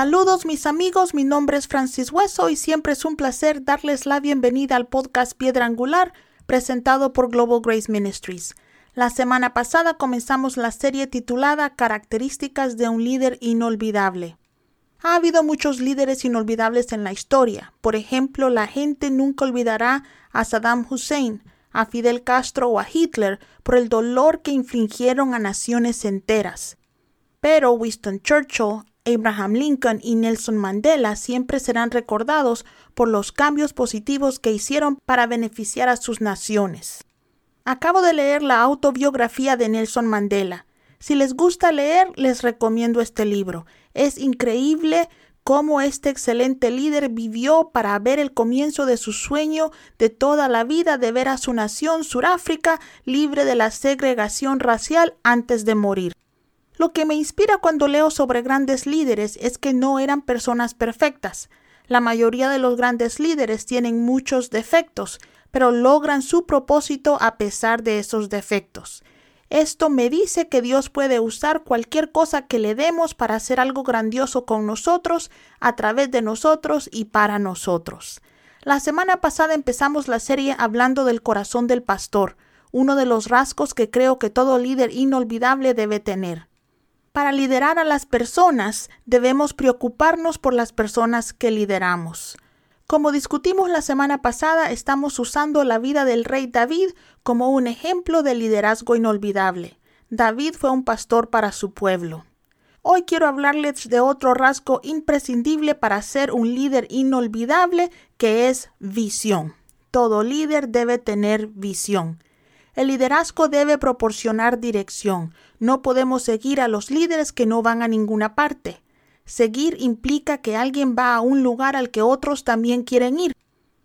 Saludos mis amigos, mi nombre es Francis Hueso y siempre es un placer darles la bienvenida al podcast Piedra Angular presentado por Global Grace Ministries. La semana pasada comenzamos la serie titulada Características de un líder inolvidable. Ha habido muchos líderes inolvidables en la historia. Por ejemplo, la gente nunca olvidará a Saddam Hussein, a Fidel Castro o a Hitler por el dolor que infligieron a naciones enteras. Pero Winston Churchill, Abraham Lincoln y Nelson Mandela siempre serán recordados por los cambios positivos que hicieron para beneficiar a sus naciones. Acabo de leer la autobiografía de Nelson Mandela. Si les gusta leer, les recomiendo este libro. Es increíble cómo este excelente líder vivió para ver el comienzo de su sueño de toda la vida de ver a su nación, Suráfrica, libre de la segregación racial antes de morir. Lo que me inspira cuando leo sobre grandes líderes es que no eran personas perfectas. La mayoría de los grandes líderes tienen muchos defectos, pero logran su propósito a pesar de esos defectos. Esto me dice que Dios puede usar cualquier cosa que le demos para hacer algo grandioso con nosotros, a través de nosotros y para nosotros. La semana pasada empezamos la serie hablando del corazón del pastor, uno de los rasgos que creo que todo líder inolvidable debe tener. Para liderar a las personas debemos preocuparnos por las personas que lideramos. Como discutimos la semana pasada, estamos usando la vida del rey David como un ejemplo de liderazgo inolvidable. David fue un pastor para su pueblo. Hoy quiero hablarles de otro rasgo imprescindible para ser un líder inolvidable que es visión. Todo líder debe tener visión. El liderazgo debe proporcionar dirección. No podemos seguir a los líderes que no van a ninguna parte. Seguir implica que alguien va a un lugar al que otros también quieren ir.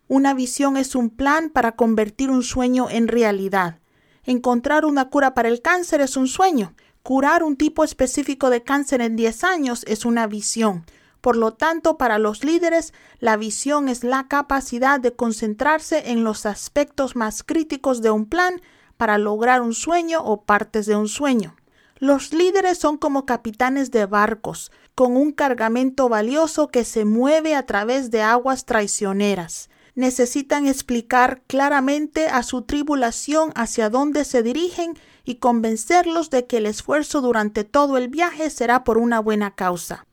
Una visión es un plan para convertir un sueño en realidad. Encontrar una cura para el cáncer es un sueño. Curar un tipo específico de cáncer en 10 años es una visión. Por lo tanto, para los líderes, la visión es la capacidad de concentrarse en los aspectos más críticos de un plan para lograr un sueño o partes de un sueño. Los líderes son como capitanes de barcos, con un cargamento valioso que se mueve a través de aguas traicioneras. Necesitan explicar claramente a su tribulación hacia dónde se dirigen y convencerlos de que el esfuerzo durante todo el viaje será por una buena causa.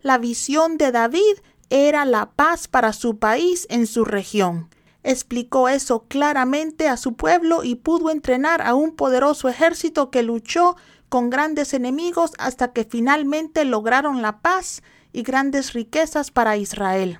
La visión de David era la paz para su país en su región explicó eso claramente a su pueblo y pudo entrenar a un poderoso ejército que luchó con grandes enemigos hasta que finalmente lograron la paz y grandes riquezas para Israel.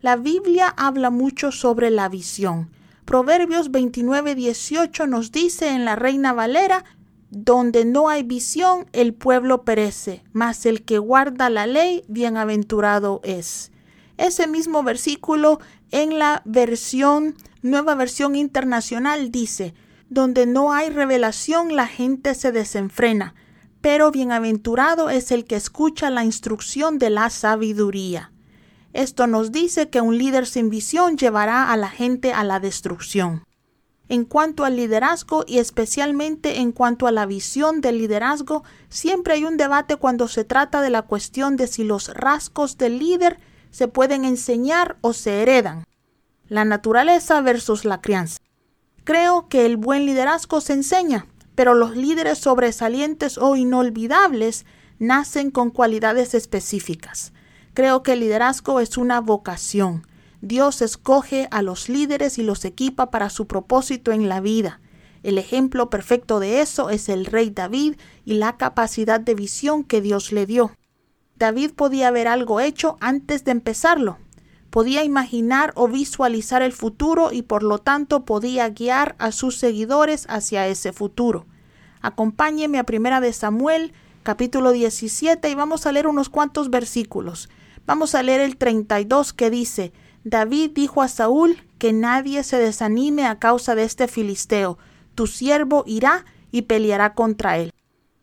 La Biblia habla mucho sobre la visión. Proverbios 29:18 nos dice en la Reina Valera, donde no hay visión, el pueblo perece, mas el que guarda la ley, bienaventurado es. Ese mismo versículo en la versión, nueva versión internacional dice, donde no hay revelación la gente se desenfrena, pero bienaventurado es el que escucha la instrucción de la sabiduría. Esto nos dice que un líder sin visión llevará a la gente a la destrucción. En cuanto al liderazgo y especialmente en cuanto a la visión del liderazgo, siempre hay un debate cuando se trata de la cuestión de si los rasgos del líder se pueden enseñar o se heredan. La naturaleza versus la crianza. Creo que el buen liderazgo se enseña, pero los líderes sobresalientes o inolvidables nacen con cualidades específicas. Creo que el liderazgo es una vocación. Dios escoge a los líderes y los equipa para su propósito en la vida. El ejemplo perfecto de eso es el rey David y la capacidad de visión que Dios le dio. David podía ver algo hecho antes de empezarlo. Podía imaginar o visualizar el futuro y por lo tanto podía guiar a sus seguidores hacia ese futuro. Acompáñeme a Primera de Samuel, capítulo 17 y vamos a leer unos cuantos versículos. Vamos a leer el 32 que dice, David dijo a Saúl que nadie se desanime a causa de este filisteo, tu siervo irá y peleará contra él.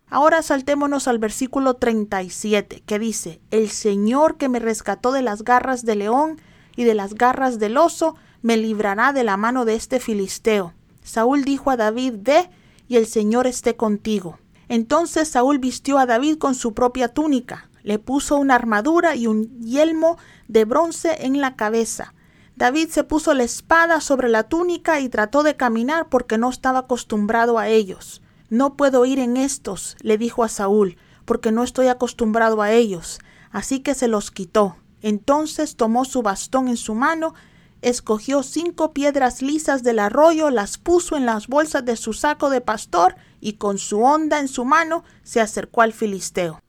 Ahora saltémonos al versículo 37, que dice, El Señor que me rescató de las garras del león y de las garras del oso, me librará de la mano de este filisteo. Saúl dijo a David, Ve, y el Señor esté contigo. Entonces Saúl vistió a David con su propia túnica, le puso una armadura y un yelmo de bronce en la cabeza. David se puso la espada sobre la túnica y trató de caminar porque no estaba acostumbrado a ellos. No puedo ir en estos, le dijo a Saúl, porque no estoy acostumbrado a ellos. Así que se los quitó. Entonces tomó su bastón en su mano, escogió cinco piedras lisas del arroyo, las puso en las bolsas de su saco de pastor y con su honda en su mano se acercó al filisteo.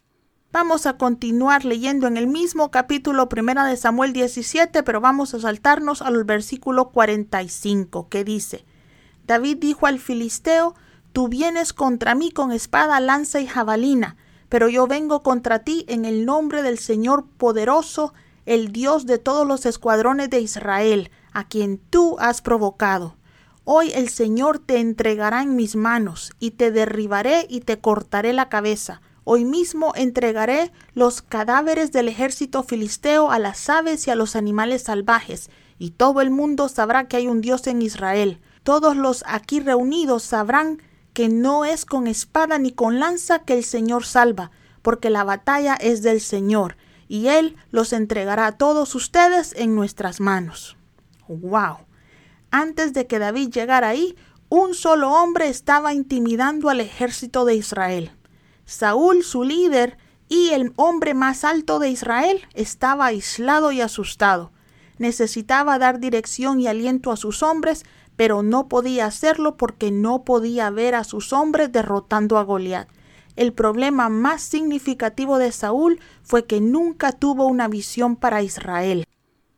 Vamos a continuar leyendo en el mismo capítulo primera de Samuel 17, pero vamos a saltarnos al versículo 45, que dice: David dijo al filisteo: Tú vienes contra mí con espada, lanza y jabalina, pero yo vengo contra ti en el nombre del Señor poderoso, el Dios de todos los escuadrones de Israel, a quien tú has provocado. Hoy el Señor te entregará en mis manos, y te derribaré y te cortaré la cabeza. Hoy mismo entregaré los cadáveres del ejército filisteo a las aves y a los animales salvajes, y todo el mundo sabrá que hay un Dios en Israel. Todos los aquí reunidos sabrán que no es con espada ni con lanza que el Señor salva, porque la batalla es del Señor, y Él los entregará a todos ustedes en nuestras manos. ¡Wow! Antes de que David llegara ahí, un solo hombre estaba intimidando al ejército de Israel. Saúl, su líder, y el hombre más alto de Israel, estaba aislado y asustado. Necesitaba dar dirección y aliento a sus hombres, pero no podía hacerlo porque no podía ver a sus hombres derrotando a Goliat. El problema más significativo de Saúl fue que nunca tuvo una visión para Israel.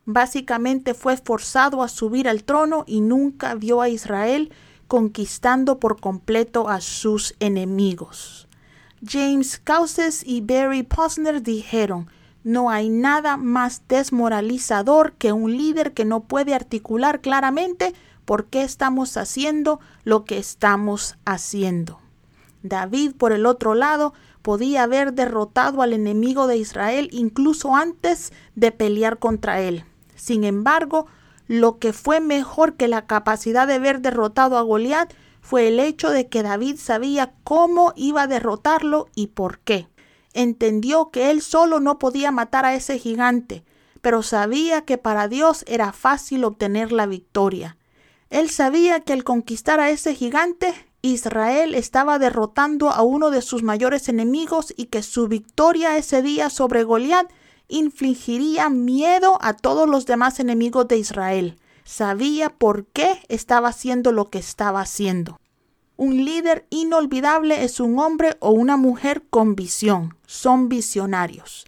Básicamente fue forzado a subir al trono y nunca vio a Israel conquistando por completo a sus enemigos. James Causes y Barry Posner dijeron, no hay nada más desmoralizador que un líder que no puede articular claramente por qué estamos haciendo lo que estamos haciendo. David, por el otro lado, podía haber derrotado al enemigo de Israel incluso antes de pelear contra él. Sin embargo, lo que fue mejor que la capacidad de haber derrotado a Goliat fue el hecho de que David sabía cómo iba a derrotarlo y por qué. Entendió que él solo no podía matar a ese gigante, pero sabía que para Dios era fácil obtener la victoria. Él sabía que al conquistar a ese gigante, Israel estaba derrotando a uno de sus mayores enemigos y que su victoria ese día sobre Goliat infligiría miedo a todos los demás enemigos de Israel. Sabía por qué estaba haciendo lo que estaba haciendo. Un líder inolvidable es un hombre o una mujer con visión. Son visionarios.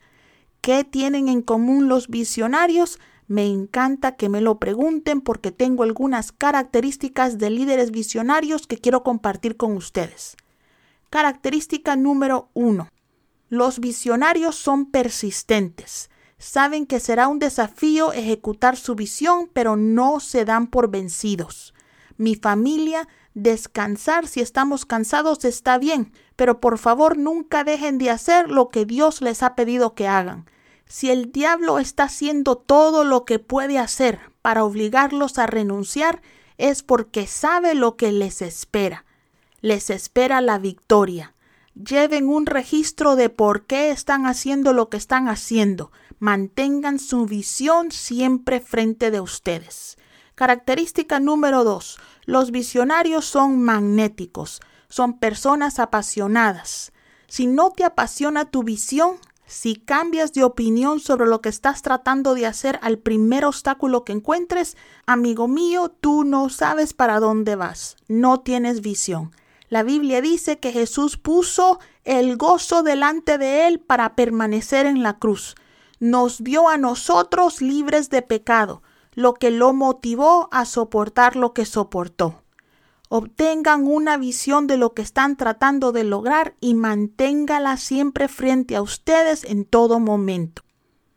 ¿Qué tienen en común los visionarios? Me encanta que me lo pregunten porque tengo algunas características de líderes visionarios que quiero compartir con ustedes. Característica número uno. Los visionarios son persistentes. Saben que será un desafío ejecutar su visión, pero no se dan por vencidos. Mi familia, descansar si estamos cansados está bien, pero por favor nunca dejen de hacer lo que Dios les ha pedido que hagan. Si el diablo está haciendo todo lo que puede hacer para obligarlos a renunciar, es porque sabe lo que les espera. Les espera la victoria. Lleven un registro de por qué están haciendo lo que están haciendo. Mantengan su visión siempre frente de ustedes. Característica número dos. Los visionarios son magnéticos. Son personas apasionadas. Si no te apasiona tu visión, si cambias de opinión sobre lo que estás tratando de hacer al primer obstáculo que encuentres, amigo mío, tú no sabes para dónde vas, no tienes visión. La Biblia dice que Jesús puso el gozo delante de él para permanecer en la cruz. Nos vio a nosotros libres de pecado, lo que lo motivó a soportar lo que soportó obtengan una visión de lo que están tratando de lograr y manténgala siempre frente a ustedes en todo momento.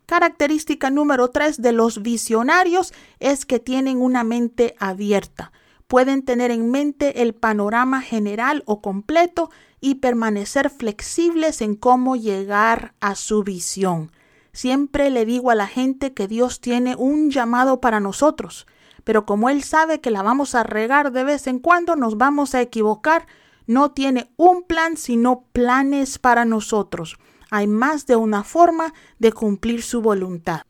Característica número tres de los visionarios es que tienen una mente abierta. Pueden tener en mente el panorama general o completo y permanecer flexibles en cómo llegar a su visión. Siempre le digo a la gente que Dios tiene un llamado para nosotros, pero como Él sabe que la vamos a regar de vez en cuando, nos vamos a equivocar, no tiene un plan, sino planes para nosotros. Hay más de una forma de cumplir su voluntad.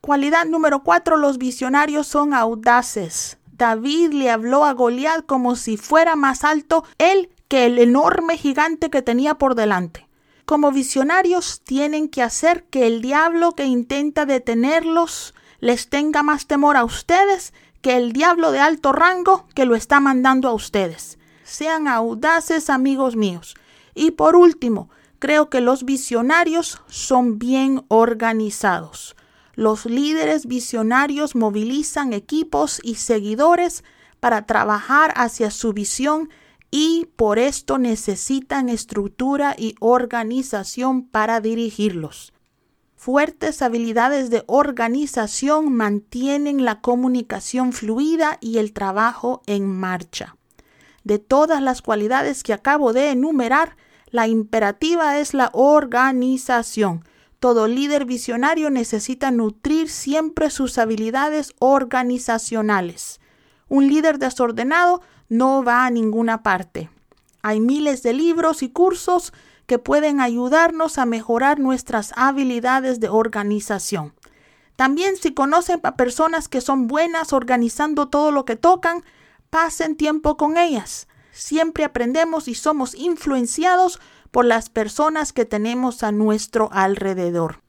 Cualidad número cuatro, los visionarios son audaces. David le habló a Goliat como si fuera más alto él que el enorme gigante que tenía por delante como visionarios tienen que hacer que el diablo que intenta detenerlos les tenga más temor a ustedes que el diablo de alto rango que lo está mandando a ustedes. Sean audaces, amigos míos. Y por último, creo que los visionarios son bien organizados. Los líderes visionarios movilizan equipos y seguidores para trabajar hacia su visión y por esto necesitan estructura y organización para dirigirlos. Fuertes habilidades de organización mantienen la comunicación fluida y el trabajo en marcha. De todas las cualidades que acabo de enumerar, la imperativa es la organización. Todo líder visionario necesita nutrir siempre sus habilidades organizacionales. Un líder desordenado no va a ninguna parte. Hay miles de libros y cursos que pueden ayudarnos a mejorar nuestras habilidades de organización. También si conocen a personas que son buenas organizando todo lo que tocan, pasen tiempo con ellas. Siempre aprendemos y somos influenciados por las personas que tenemos a nuestro alrededor.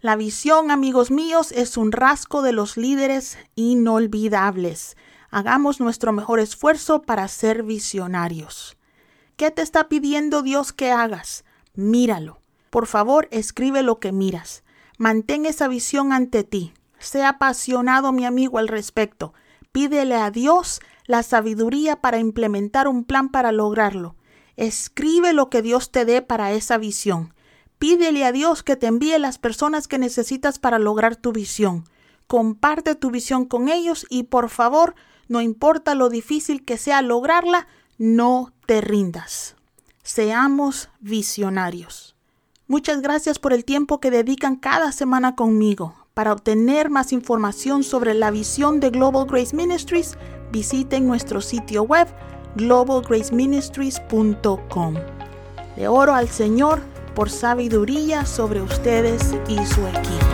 La visión, amigos míos, es un rasgo de los líderes inolvidables. Hagamos nuestro mejor esfuerzo para ser visionarios. ¿Qué te está pidiendo Dios que hagas? Míralo. Por favor, escribe lo que miras. Mantén esa visión ante ti. Sea apasionado, mi amigo, al respecto. Pídele a Dios la sabiduría para implementar un plan para lograrlo. Escribe lo que Dios te dé para esa visión. Pídele a Dios que te envíe las personas que necesitas para lograr tu visión. Comparte tu visión con ellos y por favor no importa lo difícil que sea lograrla, no te rindas. Seamos visionarios. Muchas gracias por el tiempo que dedican cada semana conmigo. Para obtener más información sobre la visión de Global Grace Ministries, visiten nuestro sitio web globalgraceministries.com. Le oro al Señor por sabiduría sobre ustedes y su equipo.